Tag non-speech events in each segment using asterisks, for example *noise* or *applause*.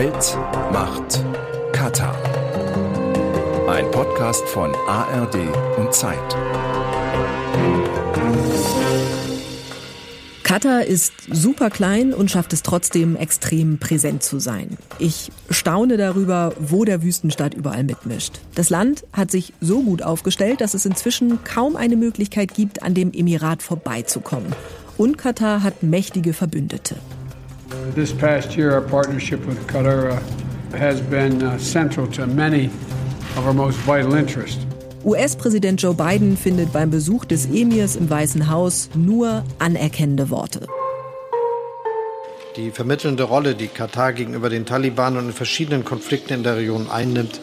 Geld, Macht, Katar. Ein Podcast von ARD und Zeit. Katar ist super klein und schafft es trotzdem extrem präsent zu sein. Ich staune darüber, wo der Wüstenstaat überall mitmischt. Das Land hat sich so gut aufgestellt, dass es inzwischen kaum eine Möglichkeit gibt, an dem Emirat vorbeizukommen. Und Katar hat mächtige Verbündete. This past year, our partnership with Qatar uh, has been uh, central to many of our most vital interests. US-Präsident Joe Biden findet beim Besuch des Emirs im Weißen Haus nur anerkennende Worte. Die vermittelnde Rolle, die Katar gegenüber den Taliban und in verschiedenen Konflikten in der Region einnimmt,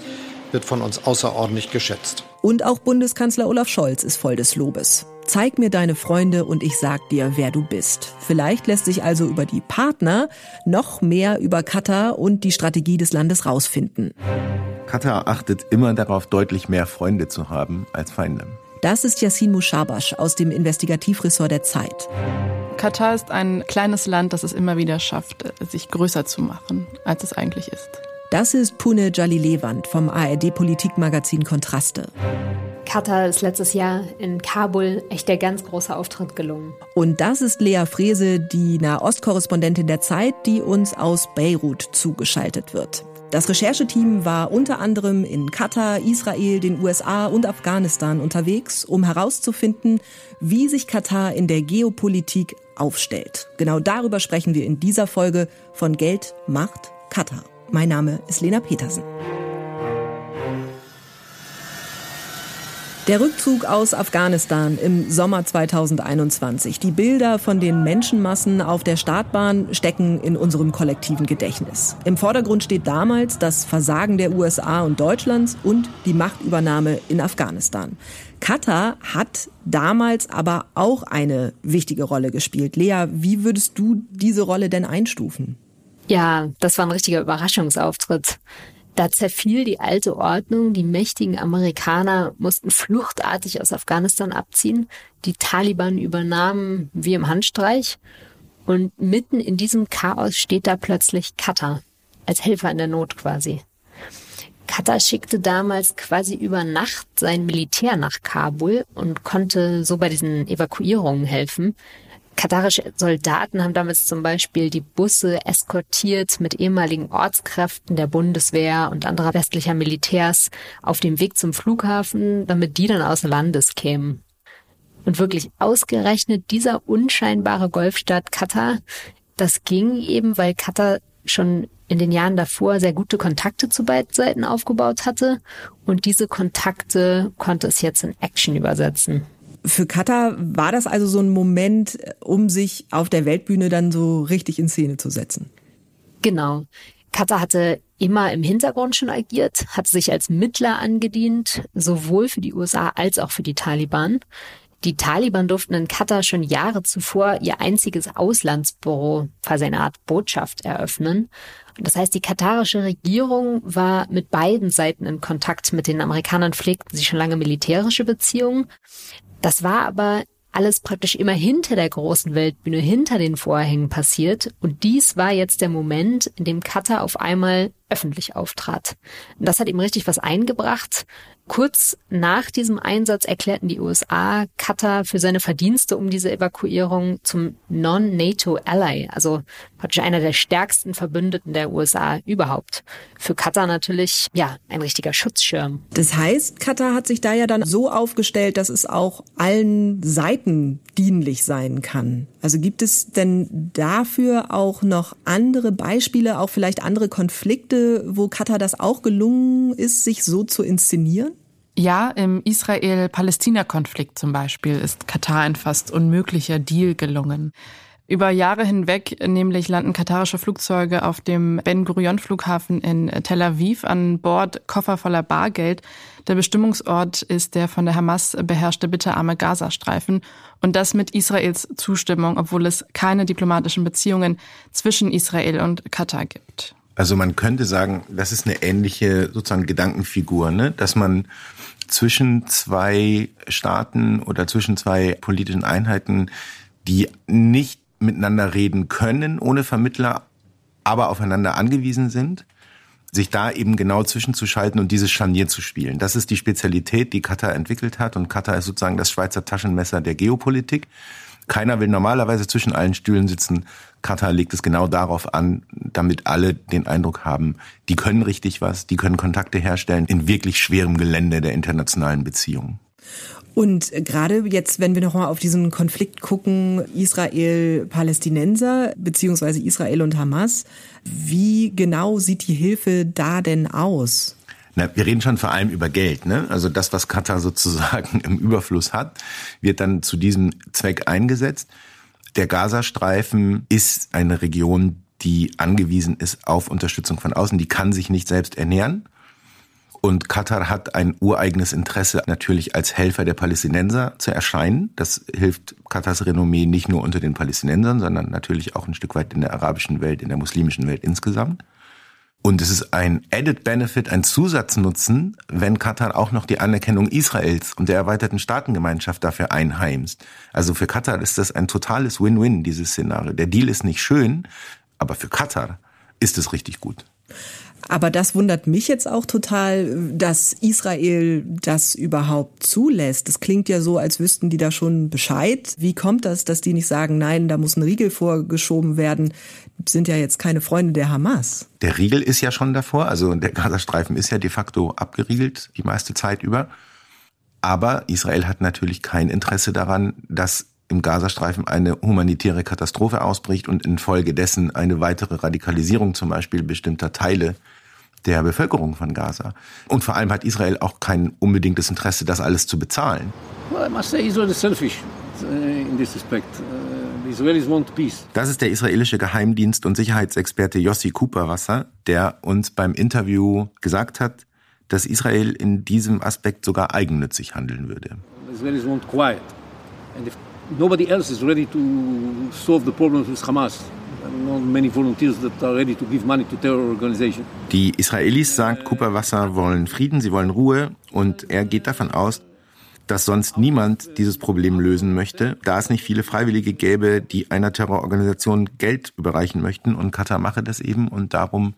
wird von uns außerordentlich geschätzt. Und auch Bundeskanzler Olaf Scholz ist voll des Lobes. Zeig mir deine Freunde und ich sag dir, wer du bist. Vielleicht lässt sich also über die Partner noch mehr über Katar und die Strategie des Landes rausfinden. Katar achtet immer darauf, deutlich mehr Freunde zu haben als Feinde. Das ist Yassin Mushabash aus dem Investigativressort der Zeit. Katar ist ein kleines Land, das es immer wieder schafft, sich größer zu machen, als es eigentlich ist. Das ist Pune Jalilewand vom ARD-Politikmagazin Kontraste. Katar ist letztes Jahr in Kabul echt der ganz große Auftritt gelungen. Und das ist Lea Frese, die Nahostkorrespondentin der Zeit, die uns aus Beirut zugeschaltet wird. Das Rechercheteam war unter anderem in Katar, Israel, den USA und Afghanistan unterwegs, um herauszufinden, wie sich Katar in der Geopolitik aufstellt. Genau darüber sprechen wir in dieser Folge von Geld, Macht, Katar. Mein Name ist Lena Petersen. Der Rückzug aus Afghanistan im Sommer 2021. Die Bilder von den Menschenmassen auf der Startbahn stecken in unserem kollektiven Gedächtnis. Im Vordergrund steht damals das Versagen der USA und Deutschlands und die Machtübernahme in Afghanistan. Katar hat damals aber auch eine wichtige Rolle gespielt. Lea, wie würdest du diese Rolle denn einstufen? Ja, das war ein richtiger Überraschungsauftritt. Da zerfiel die alte Ordnung, die mächtigen Amerikaner mussten fluchtartig aus Afghanistan abziehen, die Taliban übernahmen wie im Handstreich und mitten in diesem Chaos steht da plötzlich Katar als Helfer in der Not quasi. Katar schickte damals quasi über Nacht sein Militär nach Kabul und konnte so bei diesen Evakuierungen helfen. Katarische Soldaten haben damals zum Beispiel die Busse eskortiert mit ehemaligen Ortskräften der Bundeswehr und anderer westlicher Militärs auf dem Weg zum Flughafen, damit die dann aus Landes kämen. Und wirklich ausgerechnet dieser unscheinbare Golfstaat Katar, das ging eben, weil Katar schon in den Jahren davor sehr gute Kontakte zu beiden Seiten aufgebaut hatte und diese Kontakte konnte es jetzt in Action übersetzen. Für Katar war das also so ein Moment, um sich auf der Weltbühne dann so richtig in Szene zu setzen. Genau. Katar hatte immer im Hintergrund schon agiert, hat sich als Mittler angedient, sowohl für die USA als auch für die Taliban. Die Taliban durften in Katar schon Jahre zuvor ihr einziges Auslandsbüro, quasi eine Art Botschaft, eröffnen. Das heißt, die katarische Regierung war mit beiden Seiten in Kontakt. Mit den Amerikanern pflegten sie schon lange militärische Beziehungen. Das war aber alles praktisch immer hinter der großen Weltbühne, hinter den Vorhängen passiert. Und dies war jetzt der Moment, in dem Katar auf einmal öffentlich auftrat. Das hat ihm richtig was eingebracht. Kurz nach diesem Einsatz erklärten die USA Katar für seine Verdienste um diese Evakuierung zum Non-NATO-Ally, also praktisch einer der stärksten Verbündeten der USA überhaupt. Für Katar natürlich, ja, ein richtiger Schutzschirm. Das heißt, Katar hat sich da ja dann so aufgestellt, dass es auch allen Seiten dienlich sein kann. Also gibt es denn dafür auch noch andere Beispiele, auch vielleicht andere Konflikte, wo Katar das auch gelungen ist, sich so zu inszenieren? Ja, im Israel-Palästina-Konflikt zum Beispiel ist Katar ein fast unmöglicher Deal gelungen. Über Jahre hinweg nämlich landen katarische Flugzeuge auf dem Ben Gurion Flughafen in Tel Aviv an Bord Koffer voller Bargeld. Der Bestimmungsort ist der von der Hamas beherrschte bitterarme Gazastreifen und das mit Israels Zustimmung, obwohl es keine diplomatischen Beziehungen zwischen Israel und Katar gibt. Also man könnte sagen, das ist eine ähnliche sozusagen Gedankenfigur, ne? dass man zwischen zwei Staaten oder zwischen zwei politischen Einheiten, die nicht miteinander reden können ohne Vermittler, aber aufeinander angewiesen sind, sich da eben genau zwischenzuschalten und dieses Scharnier zu spielen. Das ist die Spezialität, die Katar entwickelt hat. Und Katar ist sozusagen das Schweizer Taschenmesser der Geopolitik. Keiner will normalerweise zwischen allen Stühlen sitzen. Katar legt es genau darauf an, damit alle den Eindruck haben, die können richtig was, die können Kontakte herstellen in wirklich schwerem Gelände der internationalen Beziehungen. Und gerade jetzt, wenn wir nochmal auf diesen Konflikt gucken, Israel-Palästinenser beziehungsweise Israel und Hamas, wie genau sieht die Hilfe da denn aus? Na, wir reden schon vor allem über Geld. Ne? Also das, was Katar *laughs* sozusagen im Überfluss hat, wird dann zu diesem Zweck eingesetzt. Der Gazastreifen ist eine Region, die angewiesen ist auf Unterstützung von außen. Die kann sich nicht selbst ernähren. Und Katar hat ein ureigenes Interesse, natürlich als Helfer der Palästinenser zu erscheinen. Das hilft Katars Renommee nicht nur unter den Palästinensern, sondern natürlich auch ein Stück weit in der arabischen Welt, in der muslimischen Welt insgesamt. Und es ist ein Added Benefit, ein Zusatznutzen, wenn Katar auch noch die Anerkennung Israels und der erweiterten Staatengemeinschaft dafür einheimst. Also für Katar ist das ein totales Win-Win, dieses Szenario. Der Deal ist nicht schön, aber für Katar ist es richtig gut. Aber das wundert mich jetzt auch total, dass Israel das überhaupt zulässt. Das klingt ja so, als wüssten die da schon Bescheid. Wie kommt das, dass die nicht sagen, nein, da muss ein Riegel vorgeschoben werden? Sind ja jetzt keine Freunde der Hamas. Der Riegel ist ja schon davor. Also der Gazastreifen ist ja de facto abgeriegelt die meiste Zeit über. Aber Israel hat natürlich kein Interesse daran, dass im Gazastreifen eine humanitäre Katastrophe ausbricht und infolgedessen eine weitere Radikalisierung zum Beispiel bestimmter Teile der Bevölkerung von Gaza. Und vor allem hat Israel auch kein unbedingtes Interesse, das alles zu bezahlen. Well, I must say Israel is selfish uh, in this respect. Uh. Das ist der israelische Geheimdienst- und Sicherheitsexperte Yossi Cooperwasser, der uns beim Interview gesagt hat, dass Israel in diesem Aspekt sogar eigennützig handeln würde. Israelis want quiet. And if nobody else is ready to solve the problems with Hamas, die Israelis, sagt Cooper Wasser, wollen Frieden, sie wollen Ruhe. Und er geht davon aus, dass sonst niemand dieses Problem lösen möchte, da es nicht viele Freiwillige gäbe, die einer Terrororganisation Geld überreichen möchten. Und Katar mache das eben. Und darum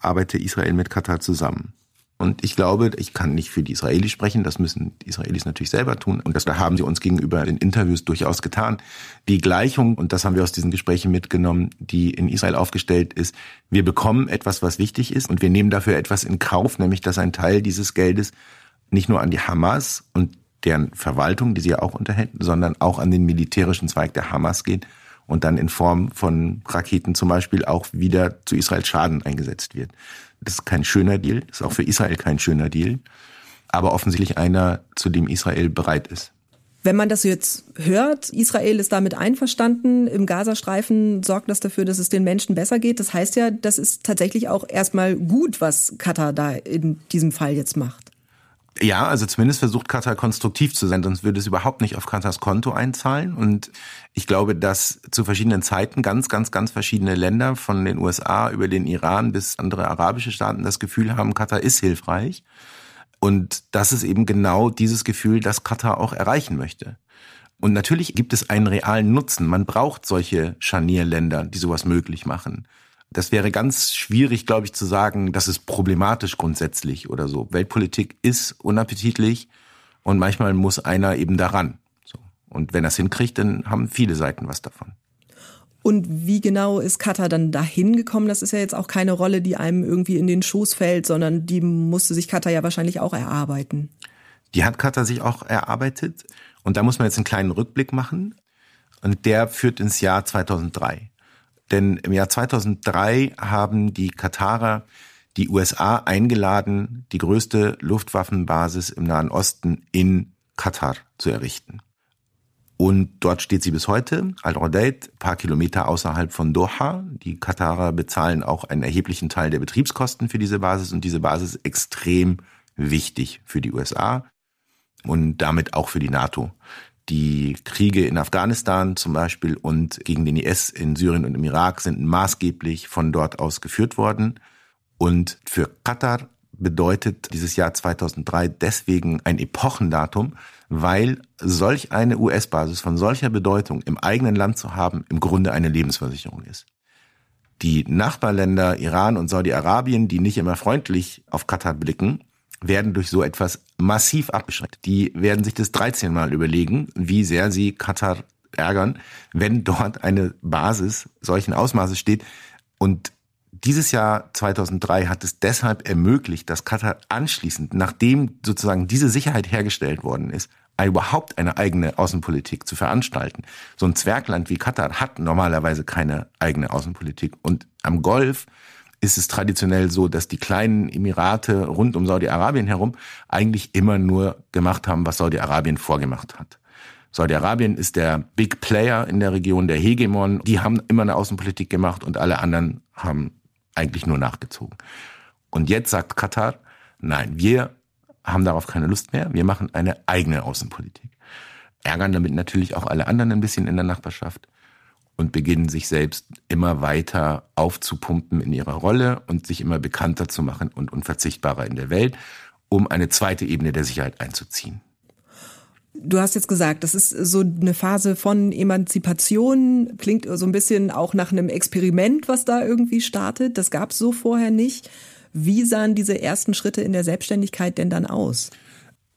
arbeite Israel mit Katar zusammen. Und ich glaube, ich kann nicht für die Israelis sprechen, das müssen die Israelis natürlich selber tun. Und das haben sie uns gegenüber in Interviews durchaus getan. Die Gleichung, und das haben wir aus diesen Gesprächen mitgenommen, die in Israel aufgestellt ist, wir bekommen etwas, was wichtig ist, und wir nehmen dafür etwas in Kauf, nämlich dass ein Teil dieses Geldes nicht nur an die Hamas und deren Verwaltung, die sie ja auch unterhält, sondern auch an den militärischen Zweig der Hamas geht und dann in Form von Raketen zum Beispiel auch wieder zu Israels Schaden eingesetzt wird. Das ist kein schöner Deal, ist auch für Israel kein schöner Deal, aber offensichtlich einer, zu dem Israel bereit ist. Wenn man das jetzt hört, Israel ist damit einverstanden, im Gazastreifen sorgt das dafür, dass es den Menschen besser geht. Das heißt ja, das ist tatsächlich auch erstmal gut, was Katar da in diesem Fall jetzt macht. Ja, also zumindest versucht Katar konstruktiv zu sein, sonst würde es überhaupt nicht auf Katars Konto einzahlen. Und ich glaube, dass zu verschiedenen Zeiten ganz, ganz, ganz verschiedene Länder, von den USA über den Iran bis andere arabische Staaten, das Gefühl haben, Katar ist hilfreich. Und das ist eben genau dieses Gefühl, das Katar auch erreichen möchte. Und natürlich gibt es einen realen Nutzen. Man braucht solche Scharnierländer, die sowas möglich machen. Das wäre ganz schwierig, glaube ich, zu sagen, das ist problematisch grundsätzlich oder so. Weltpolitik ist unappetitlich und manchmal muss einer eben daran. So. Und wenn er es hinkriegt, dann haben viele Seiten was davon. Und wie genau ist Katar dann dahin gekommen? Das ist ja jetzt auch keine Rolle, die einem irgendwie in den Schoß fällt, sondern die musste sich Katar ja wahrscheinlich auch erarbeiten. Die hat Katar sich auch erarbeitet. Und da muss man jetzt einen kleinen Rückblick machen. Und der führt ins Jahr 2003. Denn im Jahr 2003 haben die Katarer die USA eingeladen, die größte Luftwaffenbasis im Nahen Osten in Katar zu errichten. Und dort steht sie bis heute, Al-Rodaid, paar Kilometer außerhalb von Doha. Die Katarer bezahlen auch einen erheblichen Teil der Betriebskosten für diese Basis und diese Basis ist extrem wichtig für die USA und damit auch für die NATO. Die Kriege in Afghanistan zum Beispiel und gegen den IS in Syrien und im Irak sind maßgeblich von dort aus geführt worden. Und für Katar bedeutet dieses Jahr 2003 deswegen ein Epochendatum, weil solch eine US-Basis von solcher Bedeutung im eigenen Land zu haben im Grunde eine Lebensversicherung ist. Die Nachbarländer Iran und Saudi-Arabien, die nicht immer freundlich auf Katar blicken, werden durch so etwas massiv abgeschreckt. Die werden sich das 13 Mal überlegen, wie sehr sie Katar ärgern, wenn dort eine Basis solchen Ausmaßes steht. Und dieses Jahr 2003 hat es deshalb ermöglicht, dass Katar anschließend, nachdem sozusagen diese Sicherheit hergestellt worden ist, überhaupt eine eigene Außenpolitik zu veranstalten. So ein Zwergland wie Katar hat normalerweise keine eigene Außenpolitik. Und am Golf ist es traditionell so, dass die kleinen Emirate rund um Saudi-Arabien herum eigentlich immer nur gemacht haben, was Saudi-Arabien vorgemacht hat. Saudi-Arabien ist der Big Player in der Region, der Hegemon. Die haben immer eine Außenpolitik gemacht und alle anderen haben eigentlich nur nachgezogen. Und jetzt sagt Katar, nein, wir haben darauf keine Lust mehr, wir machen eine eigene Außenpolitik. Ärgern damit natürlich auch alle anderen ein bisschen in der Nachbarschaft und beginnen sich selbst immer weiter aufzupumpen in ihrer Rolle und sich immer bekannter zu machen und unverzichtbarer in der Welt, um eine zweite Ebene der Sicherheit einzuziehen. Du hast jetzt gesagt, das ist so eine Phase von Emanzipation, klingt so ein bisschen auch nach einem Experiment, was da irgendwie startet. Das gab es so vorher nicht. Wie sahen diese ersten Schritte in der Selbstständigkeit denn dann aus?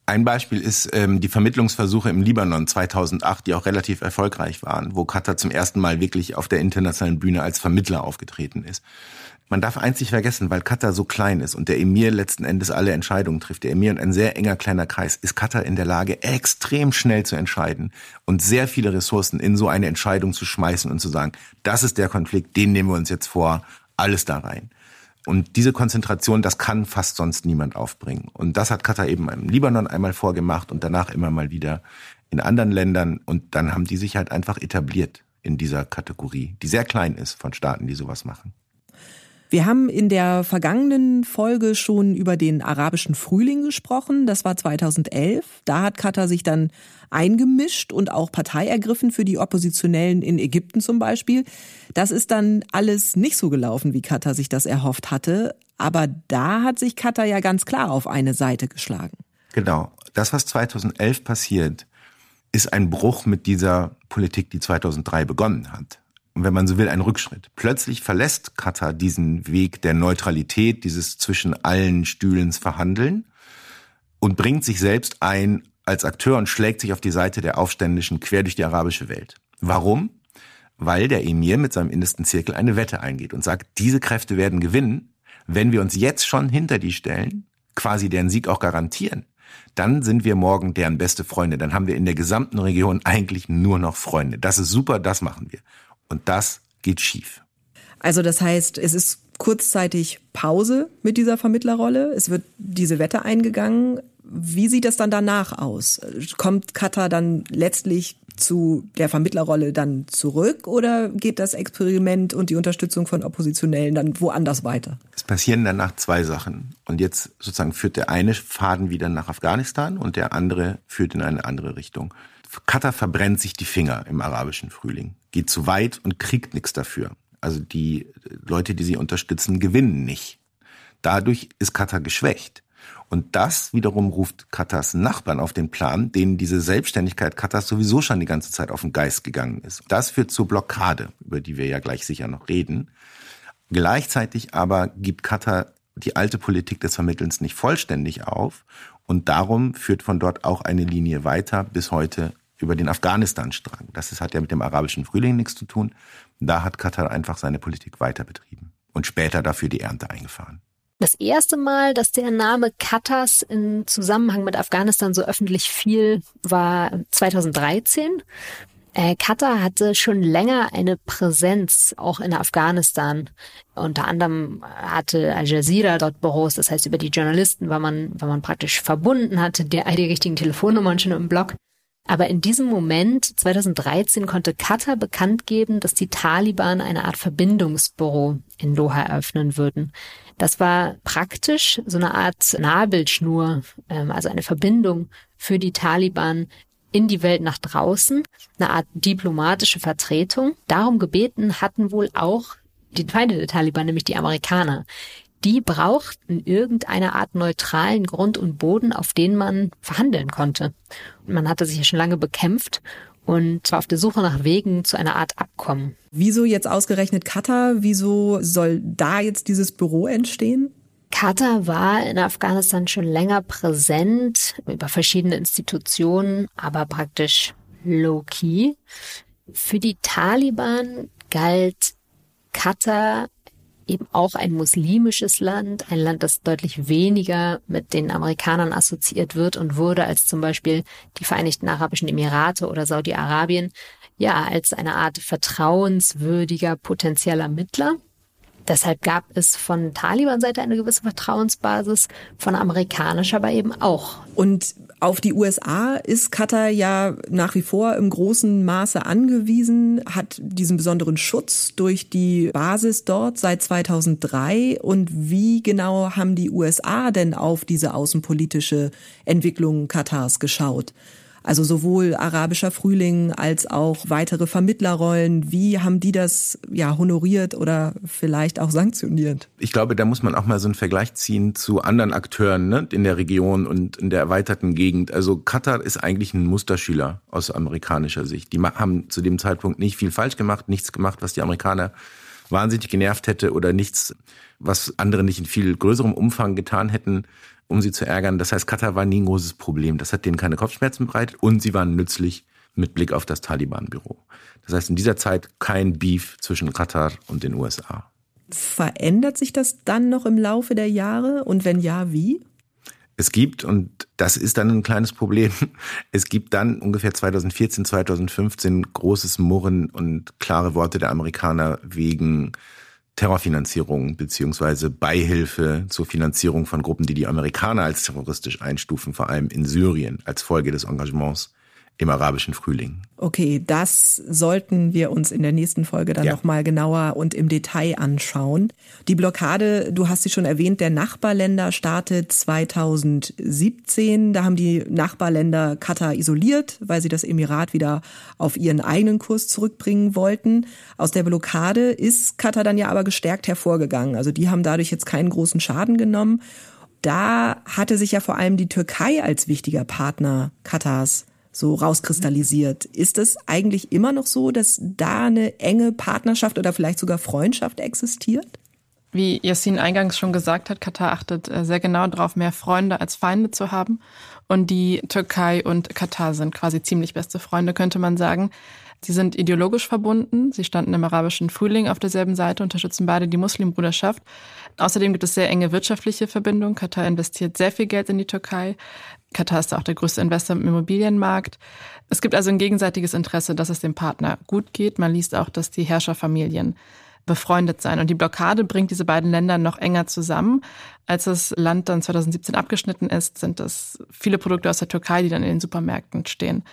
Ein Beispiel ist ähm, die Vermittlungsversuche im Libanon 2008, die auch relativ erfolgreich waren, wo Katar zum ersten Mal wirklich auf der internationalen Bühne als Vermittler aufgetreten ist. Man darf nicht vergessen, weil Katar so klein ist und der Emir letzten Endes alle Entscheidungen trifft, der Emir und ein sehr enger kleiner Kreis, ist Katar in der Lage, extrem schnell zu entscheiden und sehr viele Ressourcen in so eine Entscheidung zu schmeißen und zu sagen, das ist der Konflikt, den nehmen wir uns jetzt vor, alles da rein. Und diese Konzentration, das kann fast sonst niemand aufbringen. Und das hat Katar eben im Libanon einmal vorgemacht und danach immer mal wieder in anderen Ländern. Und dann haben die sich halt einfach etabliert in dieser Kategorie, die sehr klein ist von Staaten, die sowas machen. Wir haben in der vergangenen Folge schon über den arabischen Frühling gesprochen. Das war 2011. Da hat Katar sich dann eingemischt und auch Partei ergriffen für die Oppositionellen in Ägypten zum Beispiel. Das ist dann alles nicht so gelaufen, wie Katar sich das erhofft hatte. Aber da hat sich Katar ja ganz klar auf eine Seite geschlagen. Genau. Das, was 2011 passiert, ist ein Bruch mit dieser Politik, die 2003 begonnen hat wenn man so will, ein Rückschritt. Plötzlich verlässt Katar diesen Weg der Neutralität, dieses zwischen allen Stühlens verhandeln und bringt sich selbst ein als Akteur und schlägt sich auf die Seite der Aufständischen quer durch die arabische Welt. Warum? Weil der Emir mit seinem innersten Zirkel eine Wette eingeht und sagt, diese Kräfte werden gewinnen, wenn wir uns jetzt schon hinter die stellen, quasi deren Sieg auch garantieren, dann sind wir morgen deren beste Freunde. Dann haben wir in der gesamten Region eigentlich nur noch Freunde. Das ist super, das machen wir. Und das geht schief. Also das heißt, es ist kurzzeitig Pause mit dieser Vermittlerrolle. Es wird diese Wette eingegangen. Wie sieht das dann danach aus? Kommt Katar dann letztlich zu der Vermittlerrolle dann zurück oder geht das Experiment und die Unterstützung von Oppositionellen dann woanders weiter? Es passieren danach zwei Sachen. Und jetzt sozusagen führt der eine Faden wieder nach Afghanistan und der andere führt in eine andere Richtung. Katar verbrennt sich die Finger im arabischen Frühling, geht zu weit und kriegt nichts dafür. Also die Leute, die sie unterstützen, gewinnen nicht. Dadurch ist Katar geschwächt. Und das wiederum ruft Katars Nachbarn auf den Plan, denen diese Selbstständigkeit Katars sowieso schon die ganze Zeit auf den Geist gegangen ist. Das führt zur Blockade, über die wir ja gleich sicher noch reden. Gleichzeitig aber gibt Katar die alte Politik des Vermittelns nicht vollständig auf und darum führt von dort auch eine Linie weiter bis heute über den Afghanistan-Strang. Das ist, hat ja mit dem arabischen Frühling nichts zu tun. Da hat Katar einfach seine Politik weiter betrieben und später dafür die Ernte eingefahren. Das erste Mal, dass der Name Katars in Zusammenhang mit Afghanistan so öffentlich fiel, war 2013. Äh, Katar hatte schon länger eine Präsenz auch in Afghanistan. Unter anderem hatte Al Jazeera dort Büros, das heißt über die Journalisten war man, war man praktisch verbunden, hatte die, die richtigen Telefonnummern schon im Blog. Aber in diesem Moment, 2013, konnte Katar bekannt geben, dass die Taliban eine Art Verbindungsbüro in Doha eröffnen würden. Das war praktisch so eine Art Nabelschnur, ähm, also eine Verbindung für die Taliban in die Welt nach draußen, eine Art diplomatische Vertretung. Darum gebeten hatten wohl auch die Feinde der Taliban, nämlich die Amerikaner die brauchten irgendeine Art neutralen Grund und Boden, auf den man verhandeln konnte. Und man hatte sich ja schon lange bekämpft und war auf der Suche nach Wegen zu einer Art Abkommen. Wieso jetzt ausgerechnet Katar? Wieso soll da jetzt dieses Büro entstehen? Katar war in Afghanistan schon länger präsent über verschiedene Institutionen, aber praktisch low-key. Für die Taliban galt Katar eben auch ein muslimisches Land, ein Land, das deutlich weniger mit den Amerikanern assoziiert wird und wurde als zum Beispiel die Vereinigten Arabischen Emirate oder Saudi-Arabien ja als eine Art vertrauenswürdiger potenzieller Mittler. Deshalb gab es von Taliban-Seite eine gewisse Vertrauensbasis, von amerikanischer aber eben auch. Und auf die USA ist Katar ja nach wie vor im großen Maße angewiesen, hat diesen besonderen Schutz durch die Basis dort seit 2003. Und wie genau haben die USA denn auf diese außenpolitische Entwicklung Katars geschaut? Also sowohl arabischer Frühling als auch weitere Vermittlerrollen. Wie haben die das ja honoriert oder vielleicht auch sanktioniert? Ich glaube, da muss man auch mal so einen Vergleich ziehen zu anderen Akteuren ne, in der Region und in der erweiterten Gegend. Also Katar ist eigentlich ein Musterschüler aus amerikanischer Sicht. Die haben zu dem Zeitpunkt nicht viel falsch gemacht, nichts gemacht, was die Amerikaner wahnsinnig genervt hätte oder nichts, was andere nicht in viel größerem Umfang getan hätten um sie zu ärgern. Das heißt, Katar war nie ein großes Problem. Das hat denen keine Kopfschmerzen bereitet und sie waren nützlich mit Blick auf das Taliban-Büro. Das heißt, in dieser Zeit kein Beef zwischen Katar und den USA. Verändert sich das dann noch im Laufe der Jahre und wenn ja, wie? Es gibt, und das ist dann ein kleines Problem, *laughs* es gibt dann ungefähr 2014, 2015 großes Murren und klare Worte der Amerikaner wegen Terrorfinanzierung beziehungsweise Beihilfe zur Finanzierung von Gruppen, die die Amerikaner als terroristisch einstufen, vor allem in Syrien als Folge des Engagements im arabischen Frühling. Okay, das sollten wir uns in der nächsten Folge dann ja. nochmal genauer und im Detail anschauen. Die Blockade, du hast sie schon erwähnt, der Nachbarländer startet 2017. Da haben die Nachbarländer Katar isoliert, weil sie das Emirat wieder auf ihren eigenen Kurs zurückbringen wollten. Aus der Blockade ist Katar dann ja aber gestärkt hervorgegangen. Also die haben dadurch jetzt keinen großen Schaden genommen. Da hatte sich ja vor allem die Türkei als wichtiger Partner Katars so rauskristallisiert. Ist es eigentlich immer noch so, dass da eine enge Partnerschaft oder vielleicht sogar Freundschaft existiert? Wie Yassin eingangs schon gesagt hat, Katar achtet äh, sehr genau darauf, mehr Freunde als Feinde zu haben. Und die Türkei und Katar sind quasi ziemlich beste Freunde, könnte man sagen. Sie sind ideologisch verbunden. Sie standen im arabischen Frühling auf derselben Seite, unterstützen beide die Muslimbruderschaft. Außerdem gibt es sehr enge wirtschaftliche Verbindungen. Katar investiert sehr viel Geld in die Türkei. Katar ist auch der größte Investor im Immobilienmarkt. Es gibt also ein gegenseitiges Interesse, dass es dem Partner gut geht. Man liest auch, dass die Herrscherfamilien befreundet sein. Und die Blockade bringt diese beiden Länder noch enger zusammen. Als das Land dann 2017 abgeschnitten ist, sind das viele Produkte aus der Türkei, die dann in den Supermärkten stehen.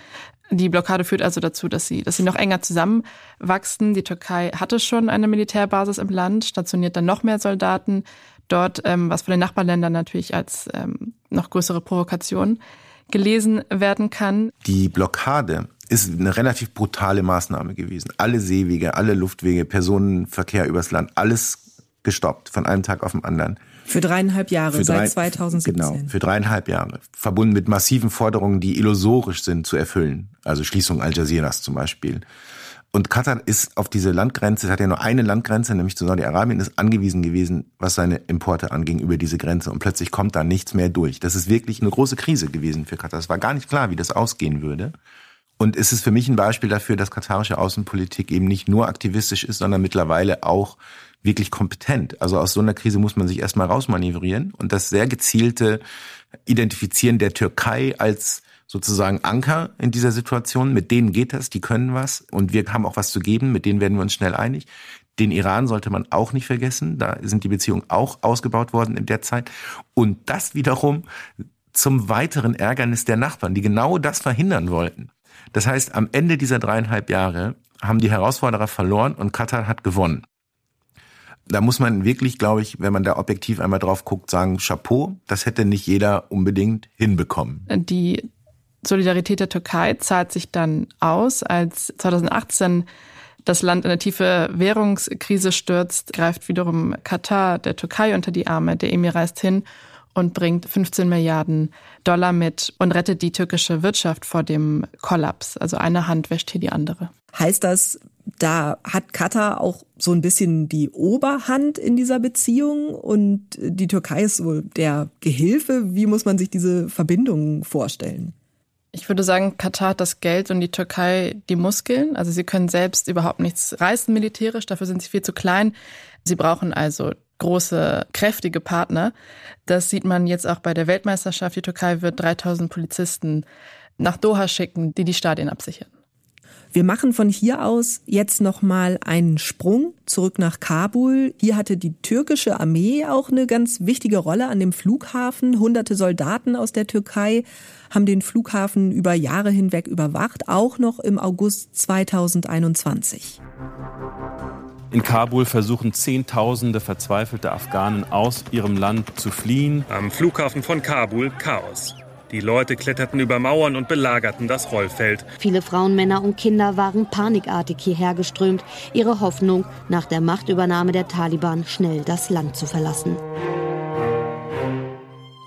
Die Blockade führt also dazu, dass sie, dass sie noch enger zusammenwachsen. Die Türkei hatte schon eine Militärbasis im Land, stationiert dann noch mehr Soldaten dort, ähm, was von den Nachbarländern natürlich als ähm, noch größere Provokation gelesen werden kann. Die Blockade ist eine relativ brutale Maßnahme gewesen. Alle Seewege, alle Luftwege, Personenverkehr übers Land, alles gestoppt von einem Tag auf den anderen. Für dreieinhalb Jahre, drei, seit 2017. Genau, für dreieinhalb Jahre. Verbunden mit massiven Forderungen, die illusorisch sind zu erfüllen. Also Schließung Al Jazeeras zum Beispiel. Und Katar ist auf diese Landgrenze, es hat ja nur eine Landgrenze, nämlich zu Saudi-Arabien, ist angewiesen gewesen, was seine Importe anging über diese Grenze. Und plötzlich kommt da nichts mehr durch. Das ist wirklich eine große Krise gewesen für Katar. Es war gar nicht klar, wie das ausgehen würde. Und es ist für mich ein Beispiel dafür, dass katarische Außenpolitik eben nicht nur aktivistisch ist, sondern mittlerweile auch wirklich kompetent. Also aus so einer Krise muss man sich erstmal rausmanövrieren und das sehr gezielte Identifizieren der Türkei als sozusagen Anker in dieser Situation. Mit denen geht das, die können was und wir haben auch was zu geben, mit denen werden wir uns schnell einig. Den Iran sollte man auch nicht vergessen. Da sind die Beziehungen auch ausgebaut worden in der Zeit. Und das wiederum zum weiteren Ärgernis der Nachbarn, die genau das verhindern wollten. Das heißt, am Ende dieser dreieinhalb Jahre haben die Herausforderer verloren und Katar hat gewonnen. Da muss man wirklich, glaube ich, wenn man da objektiv einmal drauf guckt, sagen, Chapeau, das hätte nicht jeder unbedingt hinbekommen. Die Solidarität der Türkei zahlt sich dann aus, als 2018 das Land in eine tiefe Währungskrise stürzt, greift wiederum Katar der Türkei unter die Arme. Der Emir reist hin und bringt 15 Milliarden Dollar mit und rettet die türkische Wirtschaft vor dem Kollaps. Also eine Hand wäscht hier die andere. Heißt das, da hat Katar auch so ein bisschen die Oberhand in dieser Beziehung und die Türkei ist wohl der Gehilfe. Wie muss man sich diese Verbindungen vorstellen? Ich würde sagen, Katar hat das Geld und die Türkei die Muskeln. Also sie können selbst überhaupt nichts reißen militärisch, dafür sind sie viel zu klein. Sie brauchen also große, kräftige Partner. Das sieht man jetzt auch bei der Weltmeisterschaft. Die Türkei wird 3000 Polizisten nach Doha schicken, die die Stadien absichern. Wir machen von hier aus jetzt nochmal einen Sprung zurück nach Kabul. Hier hatte die türkische Armee auch eine ganz wichtige Rolle an dem Flughafen. Hunderte Soldaten aus der Türkei haben den Flughafen über Jahre hinweg überwacht, auch noch im August 2021. In Kabul versuchen Zehntausende verzweifelte Afghanen aus ihrem Land zu fliehen. Am Flughafen von Kabul Chaos. Die Leute kletterten über Mauern und belagerten das Rollfeld. Viele Frauen, Männer und Kinder waren panikartig hierher geströmt. Ihre Hoffnung, nach der Machtübernahme der Taliban schnell das Land zu verlassen.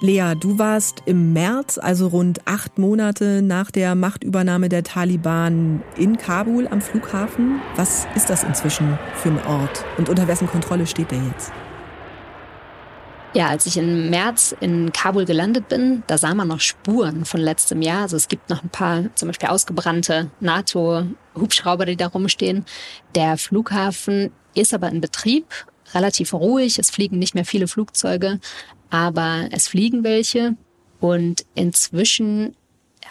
Lea, du warst im März, also rund acht Monate nach der Machtübernahme der Taliban in Kabul am Flughafen. Was ist das inzwischen für ein Ort und unter wessen Kontrolle steht der jetzt? Ja, als ich im März in Kabul gelandet bin, da sah man noch Spuren von letztem Jahr. Also es gibt noch ein paar zum Beispiel ausgebrannte NATO-Hubschrauber, die da rumstehen. Der Flughafen ist aber in Betrieb, relativ ruhig. Es fliegen nicht mehr viele Flugzeuge, aber es fliegen welche. Und inzwischen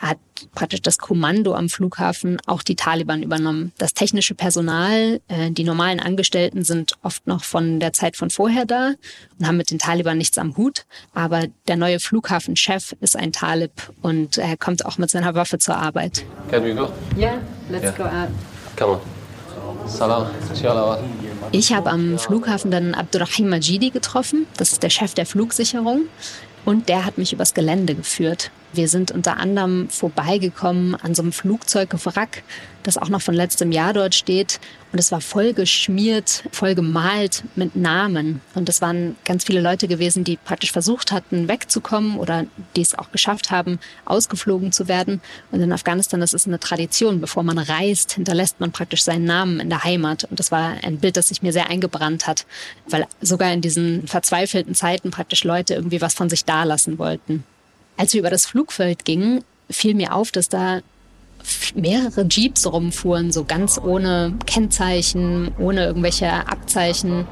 hat praktisch das Kommando am Flughafen auch die Taliban übernommen. Das technische Personal, äh, die normalen Angestellten sind oft noch von der Zeit von vorher da und haben mit den Taliban nichts am Hut. Aber der neue Flughafenchef ist ein Talib und er kommt auch mit seiner Waffe zur Arbeit. Can we go? Yeah, let's yeah. go out. Come on. Salam. Ich habe am Flughafen dann Abdurrahim Majidi getroffen. Das ist der Chef der Flugsicherung. Und der hat mich übers Gelände geführt. Wir sind unter anderem vorbeigekommen an so einem Flugzeugwrack, das auch noch von letztem Jahr dort steht. Und es war voll geschmiert, voll gemalt mit Namen. Und es waren ganz viele Leute gewesen, die praktisch versucht hatten, wegzukommen oder die es auch geschafft haben, ausgeflogen zu werden. Und in Afghanistan, das ist eine Tradition. Bevor man reist, hinterlässt man praktisch seinen Namen in der Heimat. Und das war ein Bild, das sich mir sehr eingebrannt hat, weil sogar in diesen verzweifelten Zeiten praktisch Leute irgendwie was von sich dalassen wollten. Als wir über das Flugfeld gingen, fiel mir auf, dass da mehrere Jeeps rumfuhren, so ganz ohne Kennzeichen, ohne irgendwelche Abzeichen.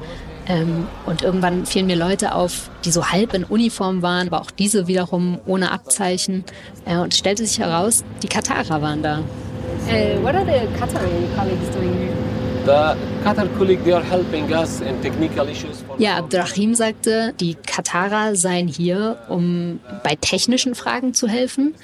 Ähm, und irgendwann fielen mir Leute auf, die so halb in Uniform waren, aber auch diese wiederum ohne Abzeichen. Äh, und es stellte sich heraus, die Katarer waren da. Uh, what are the Qatari colleagues doing here? Ja, Abdrahim sagte, die Katarer seien hier, um bei technischen Fragen zu helfen.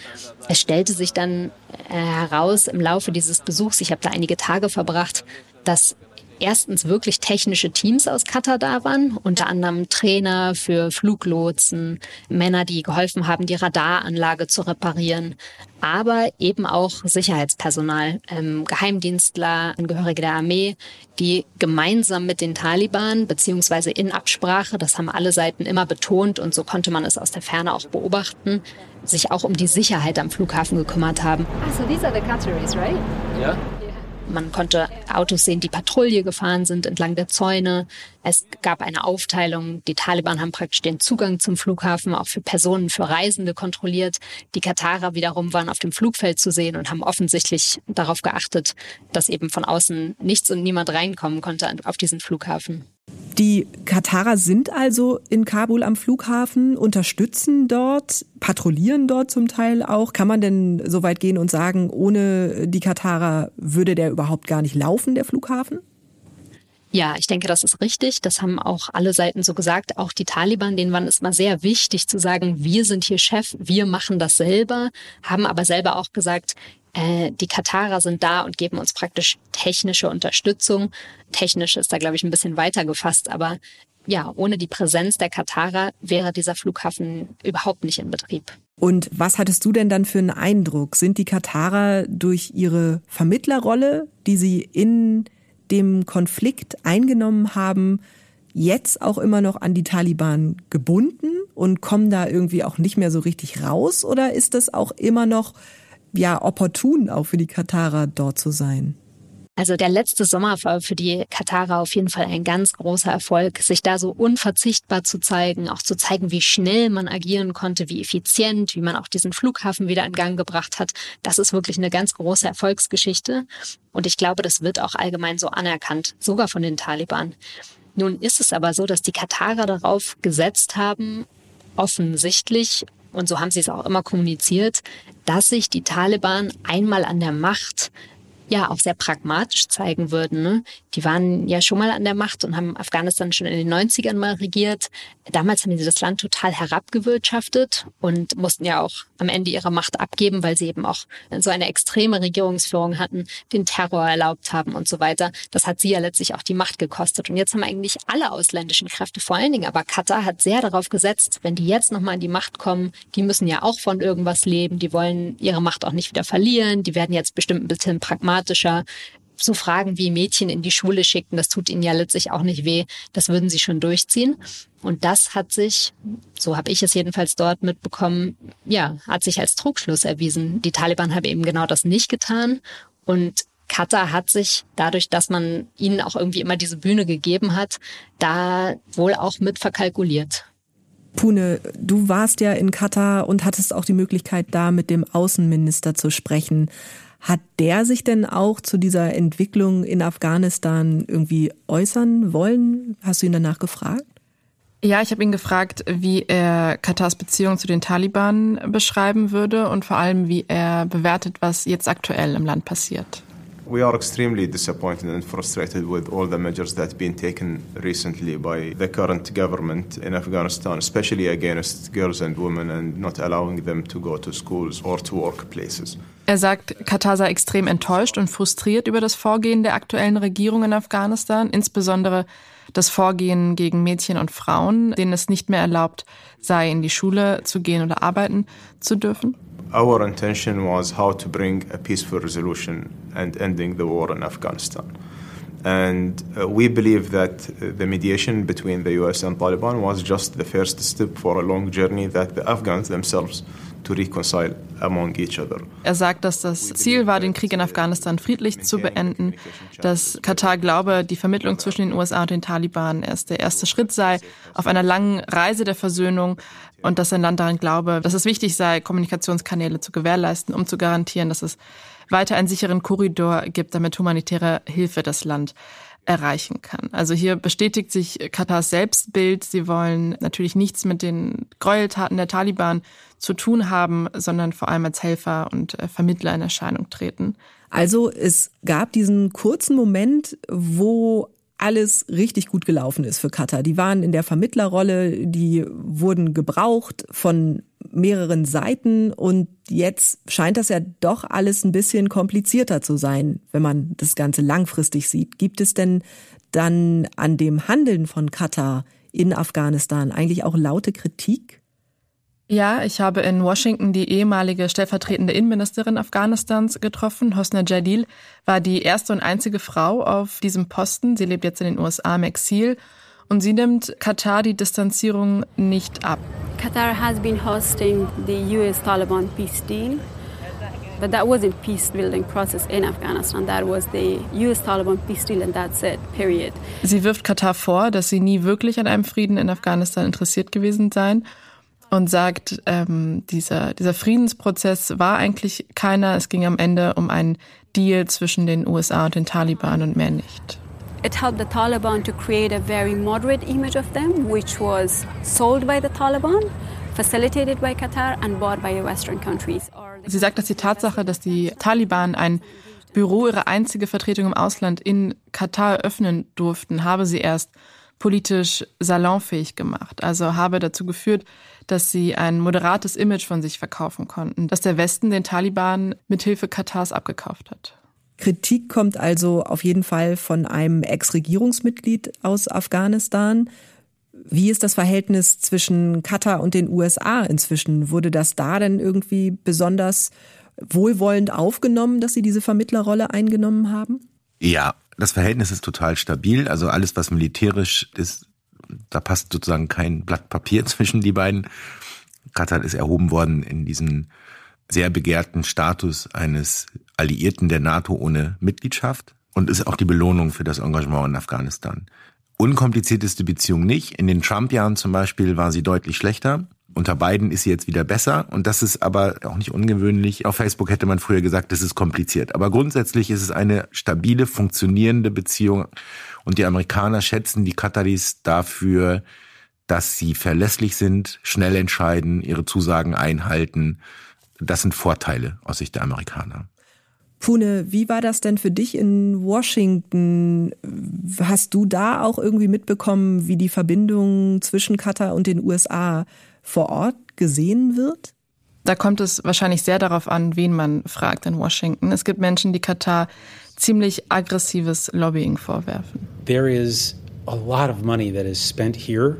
Es stellte sich dann äh, heraus im Laufe dieses Besuchs, ich habe da einige Tage verbracht, dass erstens wirklich technische Teams aus Katar da waren, unter anderem Trainer für Fluglotsen, Männer, die geholfen haben, die Radaranlage zu reparieren, aber eben auch Sicherheitspersonal, ähm, Geheimdienstler, Angehörige der Armee, die gemeinsam mit den Taliban beziehungsweise in Absprache, das haben alle Seiten immer betont und so konnte man es aus der Ferne auch beobachten, sich auch um die Sicherheit am Flughafen gekümmert haben. Ah, so these are the Qataris, right? Ja. Man konnte Autos sehen, die Patrouille gefahren sind entlang der Zäune. Es gab eine Aufteilung. Die Taliban haben praktisch den Zugang zum Flughafen auch für Personen, für Reisende kontrolliert. Die Katarer wiederum waren auf dem Flugfeld zu sehen und haben offensichtlich darauf geachtet, dass eben von außen nichts und niemand reinkommen konnte auf diesen Flughafen. Die Katarer sind also in Kabul am Flughafen, unterstützen dort, patrouillieren dort zum Teil auch. Kann man denn so weit gehen und sagen, ohne die Katarer würde der überhaupt gar nicht laufen, der Flughafen? Ja, ich denke, das ist richtig. Das haben auch alle Seiten so gesagt. Auch die Taliban, denen war es mal sehr wichtig zu sagen, wir sind hier Chef, wir machen das selber, haben aber selber auch gesagt, äh, die Katarer sind da und geben uns praktisch technische Unterstützung. Technisch ist da, glaube ich, ein bisschen weiter gefasst, aber ja, ohne die Präsenz der Katarer wäre dieser Flughafen überhaupt nicht in Betrieb. Und was hattest du denn dann für einen Eindruck? Sind die Katarer durch ihre Vermittlerrolle, die sie in dem Konflikt eingenommen haben, jetzt auch immer noch an die Taliban gebunden? und kommen da irgendwie auch nicht mehr so richtig raus? Oder ist das auch immer noch ja opportun, auch für die Katarer dort zu sein? Also der letzte Sommer war für die Katarer auf jeden Fall ein ganz großer Erfolg, sich da so unverzichtbar zu zeigen, auch zu zeigen, wie schnell man agieren konnte, wie effizient, wie man auch diesen Flughafen wieder in Gang gebracht hat. Das ist wirklich eine ganz große Erfolgsgeschichte. Und ich glaube, das wird auch allgemein so anerkannt, sogar von den Taliban. Nun ist es aber so, dass die Katarer darauf gesetzt haben, offensichtlich, und so haben sie es auch immer kommuniziert, dass sich die Taliban einmal an der Macht ja auch sehr pragmatisch zeigen würden. Ne? Die waren ja schon mal an der Macht und haben Afghanistan schon in den 90ern mal regiert. Damals haben sie das Land total herabgewirtschaftet und mussten ja auch am Ende ihre Macht abgeben, weil sie eben auch so eine extreme Regierungsführung hatten, den Terror erlaubt haben und so weiter. Das hat sie ja letztlich auch die Macht gekostet. Und jetzt haben eigentlich alle ausländischen Kräfte, vor allen Dingen aber Katar, hat sehr darauf gesetzt, wenn die jetzt nochmal an die Macht kommen, die müssen ja auch von irgendwas leben, die wollen ihre Macht auch nicht wieder verlieren, die werden jetzt bestimmt ein bisschen pragmatischer so Fragen wie Mädchen in die Schule schicken, das tut ihnen ja letztlich auch nicht weh. Das würden sie schon durchziehen. Und das hat sich, so habe ich es jedenfalls dort mitbekommen, ja, hat sich als Trugschluss erwiesen. Die Taliban haben eben genau das nicht getan. Und Katar hat sich dadurch, dass man ihnen auch irgendwie immer diese Bühne gegeben hat, da wohl auch mit verkalkuliert. Pune, du warst ja in Katar und hattest auch die Möglichkeit, da mit dem Außenminister zu sprechen. Hat der sich denn auch zu dieser Entwicklung in Afghanistan irgendwie äußern wollen? Hast du ihn danach gefragt? Ja, ich habe ihn gefragt, wie er Katars Beziehung zu den Taliban beschreiben würde und vor allem, wie er bewertet, was jetzt aktuell im Land passiert. We are extremely disappointed and frustrated with all the measures that have been taken recently by the current government in Afghanistan, especially against girls and women and not allowing them to go to schools or to workplaces. Er sagt, Katar sei extrem enttäuscht und frustriert über das Vorgehen der aktuellen Regierung in Afghanistan, insbesondere das Vorgehen gegen Mädchen und Frauen, denen es nicht mehr erlaubt sei, in die Schule zu gehen oder arbeiten zu dürfen. Our intention was how to bring a peaceful resolution and ending the war in Afghanistan. And uh, we believe that uh, the mediation between the US and Taliban was just the first step for a long journey that the Afghans themselves Er sagt, dass das Ziel war, den Krieg in Afghanistan friedlich zu beenden, dass Katar glaube, die Vermittlung zwischen den USA und den Taliban erst der erste Schritt sei auf einer langen Reise der Versöhnung und dass sein Land daran glaube, dass es wichtig sei, Kommunikationskanäle zu gewährleisten, um zu garantieren, dass es weiter einen sicheren Korridor gibt, damit humanitäre Hilfe das Land erreichen kann. Also hier bestätigt sich Katars Selbstbild. Sie wollen natürlich nichts mit den Gräueltaten der Taliban zu tun haben, sondern vor allem als Helfer und äh, Vermittler in Erscheinung treten. Also es gab diesen kurzen Moment, wo alles richtig gut gelaufen ist für Katar. Die waren in der Vermittlerrolle, die wurden gebraucht von mehreren Seiten und jetzt scheint das ja doch alles ein bisschen komplizierter zu sein, wenn man das Ganze langfristig sieht. Gibt es denn dann an dem Handeln von Katar in Afghanistan eigentlich auch laute Kritik? Ja, ich habe in Washington die ehemalige stellvertretende Innenministerin Afghanistans getroffen. Hosna Jalil war die erste und einzige Frau auf diesem Posten. Sie lebt jetzt in den USA im Exil und sie nimmt Katar die Distanzierung nicht ab. Qatar has been hosting the US-Taliban peace deal. But that wasn't peace building process in Afghanistan. That was the US-Taliban peace deal and that's it, period. Sie wirft Katar vor, dass sie nie wirklich an einem Frieden in Afghanistan interessiert gewesen seien und sagt, ähm, dieser, dieser Friedensprozess war eigentlich keiner. Es ging am Ende um einen Deal zwischen den USA und den Taliban und mehr nicht. It helped the Taliban to create a very moderate image of them, which was sold by the Taliban, facilitated by Qatar and bought by Western countries. Sie sagt, dass die Tatsache, dass die Taliban ein Büro, ihre einzige Vertretung im Ausland in Katar eröffnen durften, habe sie erst politisch salonfähig gemacht. Also habe dazu geführt, dass sie ein moderates Image von sich verkaufen konnten, dass der Westen den Taliban mithilfe Katars abgekauft hat. Kritik kommt also auf jeden Fall von einem Ex-Regierungsmitglied aus Afghanistan. Wie ist das Verhältnis zwischen Katar und den USA inzwischen? Wurde das da denn irgendwie besonders wohlwollend aufgenommen, dass sie diese Vermittlerrolle eingenommen haben? Ja, das Verhältnis ist total stabil. Also alles, was militärisch ist, Da passt sozusagen kein Blatt Papier *laughs* zwischen die beiden. Katar ist erhoben worden in diesen sehr begehrten Status eines Alliierten der NATO ohne Mitgliedschaft und ist auch die Belohnung für das Engagement in Afghanistan. Unkomplizierteste Beziehung nicht. In den Trump-Jahren zum Beispiel war sie deutlich schlechter. Unter beiden ist sie jetzt wieder besser und das ist aber auch nicht ungewöhnlich. Auf Facebook hätte man früher gesagt, das ist kompliziert. Aber grundsätzlich ist es eine stabile, funktionierende Beziehung und die Amerikaner schätzen die Kataris dafür, dass sie verlässlich sind, schnell entscheiden, ihre Zusagen einhalten. Das sind Vorteile aus Sicht der Amerikaner. Pune, wie war das denn für dich in Washington? Hast du da auch irgendwie mitbekommen, wie die Verbindung zwischen Katar und den USA vor Ort gesehen wird? Da kommt es wahrscheinlich sehr darauf an, wen man fragt in Washington. Es gibt Menschen, die Katar ziemlich aggressives Lobbying vorwerfen. There is a lot of money that is spent here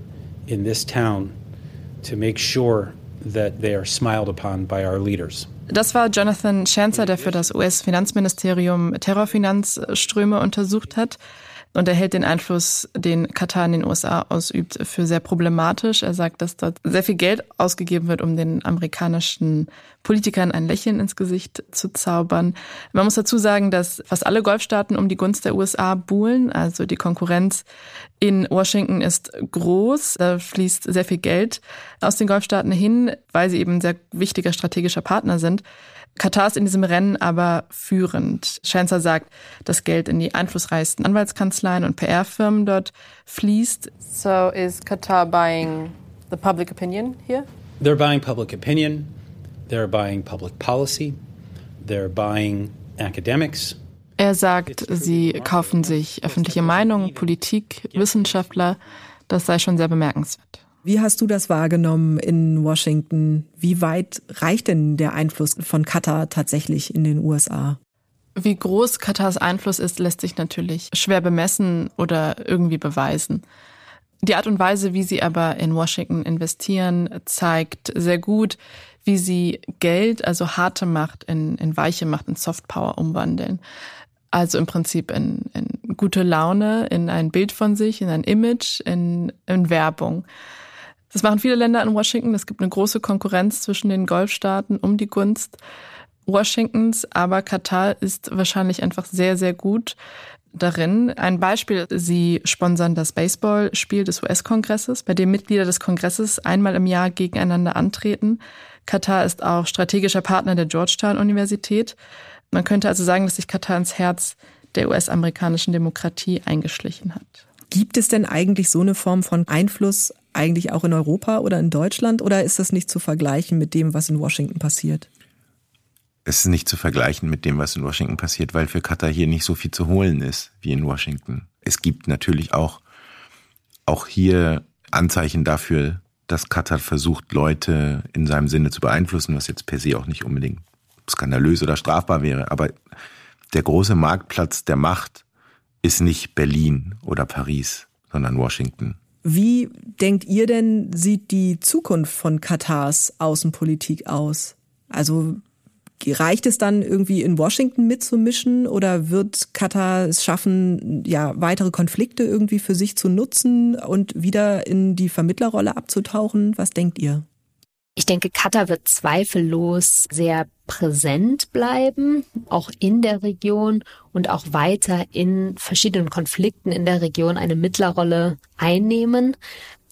in this town to make sure that they are smiled upon by our leaders. Das war Jonathan Schanzer, der für das US-Finanzministerium Terrorfinanzströme untersucht hat. Und er hält den Einfluss, den Katar in den USA ausübt, für sehr problematisch. Er sagt, dass dort sehr viel Geld ausgegeben wird, um den amerikanischen Politikern ein Lächeln ins Gesicht zu zaubern. Man muss dazu sagen, dass fast alle Golfstaaten um die Gunst der USA buhlen. Also die Konkurrenz in Washington ist groß. Da fließt sehr viel Geld aus den Golfstaaten hin, weil sie eben ein sehr wichtiger strategischer Partner sind. Katar ist in diesem Rennen aber führend. Schenzer sagt, dass Geld in die einflussreichsten Anwaltskanzleien und PR-Firmen dort fließt. So is Qatar buying the public opinion here? They're buying public opinion, they're buying public policy, they're buying academics. Er sagt, sie kaufen sich öffentliche Meinung, Politik, Wissenschaftler. Das sei schon sehr bemerkenswert. Wie hast du das wahrgenommen in Washington? Wie weit reicht denn der Einfluss von Katar tatsächlich in den USA? Wie groß Katars Einfluss ist, lässt sich natürlich schwer bemessen oder irgendwie beweisen. Die Art und Weise, wie sie aber in Washington investieren, zeigt sehr gut, wie sie Geld, also harte Macht, in, in weiche Macht, in Softpower umwandeln. Also im Prinzip in, in gute Laune, in ein Bild von sich, in ein Image, in, in Werbung. Das machen viele Länder in Washington. Es gibt eine große Konkurrenz zwischen den Golfstaaten um die Gunst Washingtons, aber Katar ist wahrscheinlich einfach sehr, sehr gut darin. Ein Beispiel, sie sponsern das Baseballspiel des US-Kongresses, bei dem Mitglieder des Kongresses einmal im Jahr gegeneinander antreten. Katar ist auch strategischer Partner der Georgetown-Universität. Man könnte also sagen, dass sich Katar ins Herz der US-amerikanischen Demokratie eingeschlichen hat. Gibt es denn eigentlich so eine Form von Einfluss eigentlich auch in Europa oder in Deutschland oder ist das nicht zu vergleichen mit dem, was in Washington passiert? Es ist nicht zu vergleichen mit dem, was in Washington passiert, weil für Katar hier nicht so viel zu holen ist wie in Washington. Es gibt natürlich auch, auch hier Anzeichen dafür, dass Katar versucht, Leute in seinem Sinne zu beeinflussen, was jetzt per se auch nicht unbedingt skandalös oder strafbar wäre. Aber der große Marktplatz der Macht ist nicht Berlin oder Paris, sondern Washington. Wie denkt ihr denn, sieht die Zukunft von Katars Außenpolitik aus? Also reicht es dann irgendwie in Washington mitzumischen oder wird Katar es schaffen, ja, weitere Konflikte irgendwie für sich zu nutzen und wieder in die Vermittlerrolle abzutauchen? Was denkt ihr? Ich denke, Katar wird zweifellos sehr präsent bleiben, auch in der Region und auch weiter in verschiedenen Konflikten in der Region eine Mittlerrolle einnehmen.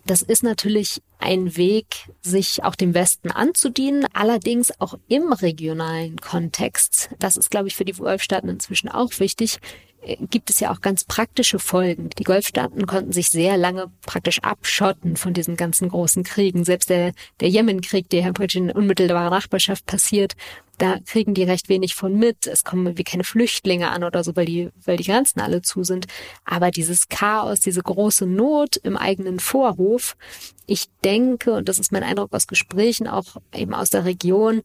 Das ist natürlich ein Weg, sich auch dem Westen anzudienen, allerdings auch im regionalen Kontext. Das ist, glaube ich, für die Golfstaaten inzwischen auch wichtig, gibt es ja auch ganz praktische Folgen. Die Golfstaaten konnten sich sehr lange praktisch abschotten von diesen ganzen großen Kriegen. Selbst der, der Jemenkrieg, der ja praktisch in unmittelbarer Nachbarschaft passiert, da kriegen die recht wenig von mit. Es kommen irgendwie keine Flüchtlinge an oder so, weil die, weil die Grenzen alle zu sind. Aber dieses Chaos, diese große Not im eigenen Vorhof, ich denke, und das ist mein Eindruck aus Gesprächen, auch eben aus der Region,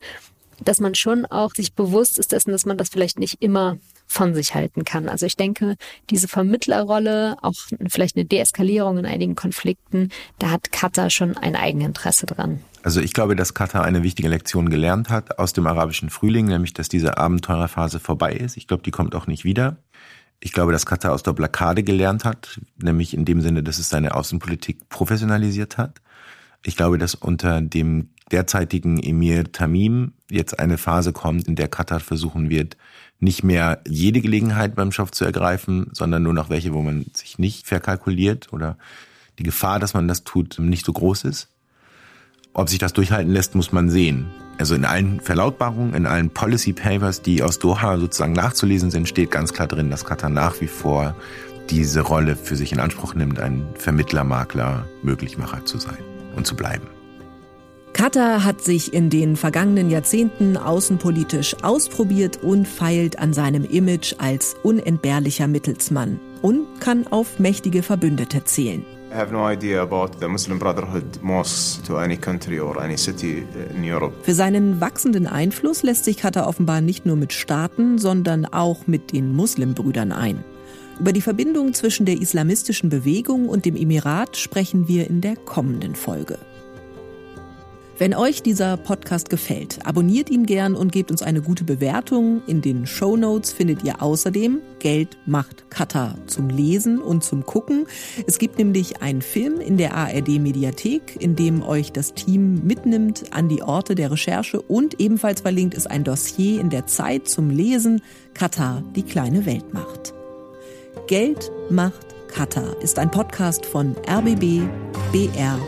dass man schon auch sich bewusst ist dessen, dass man das vielleicht nicht immer von sich halten kann. Also ich denke, diese Vermittlerrolle, auch vielleicht eine Deeskalierung in einigen Konflikten, da hat Katar schon ein Eigeninteresse dran. Also ich glaube, dass Katar eine wichtige Lektion gelernt hat aus dem arabischen Frühling, nämlich dass diese Abenteurerphase vorbei ist. Ich glaube, die kommt auch nicht wieder. Ich glaube, dass Katar aus der Blockade gelernt hat, nämlich in dem Sinne, dass es seine Außenpolitik professionalisiert hat. Ich glaube, dass unter dem derzeitigen Emir Tamim jetzt eine Phase kommt, in der Katar versuchen wird, nicht mehr jede Gelegenheit beim Stoff zu ergreifen, sondern nur noch welche, wo man sich nicht verkalkuliert oder die Gefahr, dass man das tut, nicht so groß ist. Ob sich das durchhalten lässt, muss man sehen. Also in allen Verlautbarungen, in allen Policy Papers, die aus Doha sozusagen nachzulesen sind, steht ganz klar drin, dass Katar nach wie vor diese Rolle für sich in Anspruch nimmt, ein Vermittler, Makler, Möglichmacher zu sein und zu bleiben. Katar hat sich in den vergangenen Jahrzehnten außenpolitisch ausprobiert und feilt an seinem Image als unentbehrlicher Mittelsmann und kann auf mächtige Verbündete zählen. I have no idea about the Muslim Brotherhood mosques to any country or any city in Europe. Für seinen wachsenden Einfluss lässt sich Katar offenbar nicht nur mit Staaten, sondern auch mit den Muslimbrüdern ein. Über die Verbindung zwischen der islamistischen Bewegung und dem Emirat sprechen wir in der kommenden Folge. Wenn euch dieser Podcast gefällt, abonniert ihn gern und gebt uns eine gute Bewertung. In den Show Notes findet ihr außerdem Geld macht Katar zum Lesen und zum Gucken. Es gibt nämlich einen Film in der ARD Mediathek, in dem euch das Team mitnimmt an die Orte der Recherche und ebenfalls verlinkt ist ein Dossier in der Zeit zum Lesen Katar, die kleine Weltmacht. Geld macht Katar ist ein Podcast von RBB, BR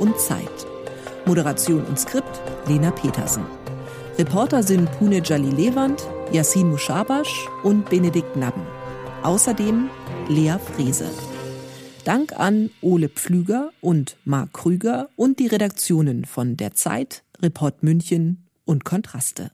und Zeit. Moderation und Skript Lena Petersen. Reporter sind Pune Jali Lewand, Yassin Mushabash und Benedikt Nabben. Außerdem Lea Frese. Dank an Ole Pflüger und Marc Krüger und die Redaktionen von Der Zeit, Report München und Kontraste.